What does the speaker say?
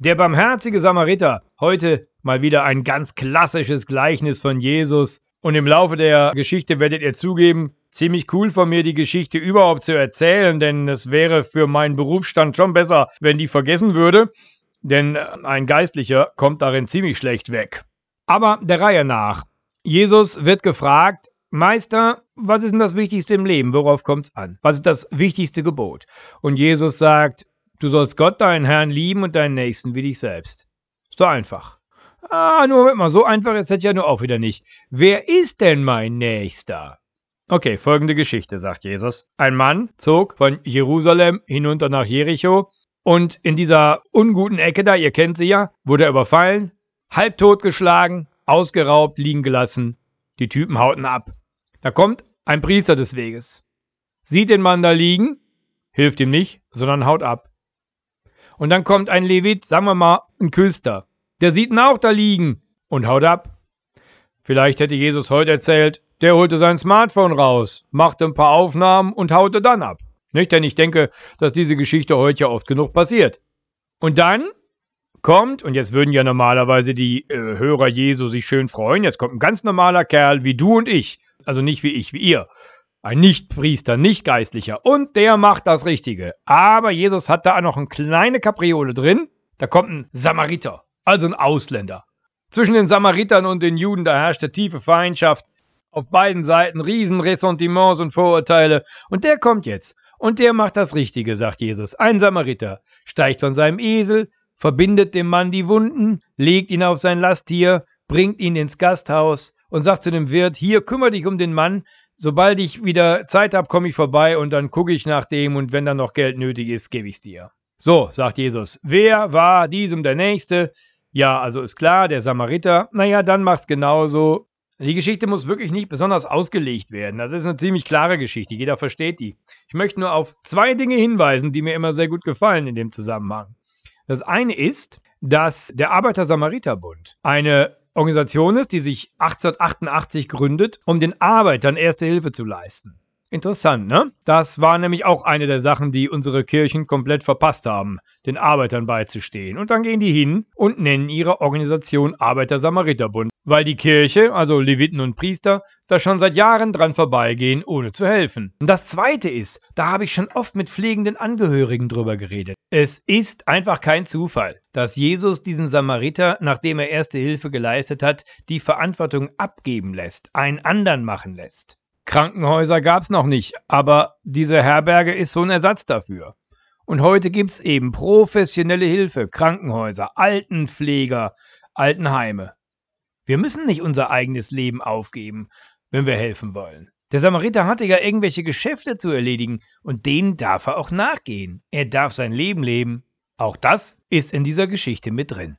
Der barmherzige Samariter. Heute mal wieder ein ganz klassisches Gleichnis von Jesus. Und im Laufe der Geschichte werdet ihr zugeben, ziemlich cool von mir, die Geschichte überhaupt zu erzählen, denn es wäre für meinen Berufsstand schon besser, wenn die vergessen würde. Denn ein Geistlicher kommt darin ziemlich schlecht weg. Aber der Reihe nach. Jesus wird gefragt, Meister, was ist denn das Wichtigste im Leben? Worauf kommt es an? Was ist das wichtigste Gebot? Und Jesus sagt, du sollst Gott, deinen Herrn, lieben und deinen Nächsten wie dich selbst. Ist doch einfach. Ah, nur Moment mal, so einfach ist das ja nur auch wieder nicht. Wer ist denn mein Nächster? Okay, folgende Geschichte, sagt Jesus. Ein Mann zog von Jerusalem hinunter nach Jericho und in dieser unguten Ecke da, ihr kennt sie ja, wurde er überfallen, halbtot geschlagen, ausgeraubt, liegen gelassen. Die Typen hauten ab. Da kommt ein Priester des Weges, sieht den Mann da liegen, hilft ihm nicht, sondern haut ab. Und dann kommt ein Levit, sagen wir mal, ein Küster, der sieht ihn auch da liegen und haut ab. Vielleicht hätte Jesus heute erzählt, der holte sein Smartphone raus, machte ein paar Aufnahmen und haute dann ab. Nicht? Denn ich denke, dass diese Geschichte heute ja oft genug passiert. Und dann kommt, und jetzt würden ja normalerweise die äh, Hörer Jesu sich schön freuen, jetzt kommt ein ganz normaler Kerl wie du und ich, also nicht wie ich, wie ihr. Ein Nichtpriester, nicht Geistlicher. Und der macht das Richtige. Aber Jesus hat da noch eine kleine Kapriole drin. Da kommt ein Samariter, also ein Ausländer. Zwischen den Samaritern und den Juden, da herrschte tiefe Feindschaft. Auf beiden Seiten riesen Ressentiments und Vorurteile. Und der kommt jetzt. Und der macht das Richtige, sagt Jesus. Ein Samariter steigt von seinem Esel, verbindet dem Mann die Wunden, legt ihn auf sein Lasttier, bringt ihn ins Gasthaus und sagt zu dem Wirt, hier kümmere dich um den Mann, sobald ich wieder Zeit habe, komme ich vorbei und dann gucke ich nach dem und wenn dann noch Geld nötig ist, gebe ich es dir. So, sagt Jesus, wer war diesem der Nächste? Ja, also ist klar, der Samariter. Naja, dann mach's genauso. Die Geschichte muss wirklich nicht besonders ausgelegt werden. Das ist eine ziemlich klare Geschichte. Jeder versteht die. Ich möchte nur auf zwei Dinge hinweisen, die mir immer sehr gut gefallen in dem Zusammenhang. Das eine ist, dass der Arbeiter-Samariter-Bund eine Organisation ist, die sich 1888 gründet, um den Arbeitern erste Hilfe zu leisten. Interessant, ne? Das war nämlich auch eine der Sachen, die unsere Kirchen komplett verpasst haben, den Arbeitern beizustehen. Und dann gehen die hin und nennen ihre Organisation Arbeiter-Samariter-Bund, weil die Kirche, also Leviten und Priester, da schon seit Jahren dran vorbeigehen, ohne zu helfen. Und das Zweite ist, da habe ich schon oft mit pflegenden Angehörigen drüber geredet. Es ist einfach kein Zufall, dass Jesus diesen Samariter, nachdem er erste Hilfe geleistet hat, die Verantwortung abgeben lässt, einen anderen machen lässt. Krankenhäuser gab es noch nicht, aber diese Herberge ist so ein Ersatz dafür. Und heute gibt es eben professionelle Hilfe, Krankenhäuser, Altenpfleger, Altenheime. Wir müssen nicht unser eigenes Leben aufgeben, wenn wir helfen wollen. Der Samariter hatte ja irgendwelche Geschäfte zu erledigen und denen darf er auch nachgehen. Er darf sein Leben leben. Auch das ist in dieser Geschichte mit drin.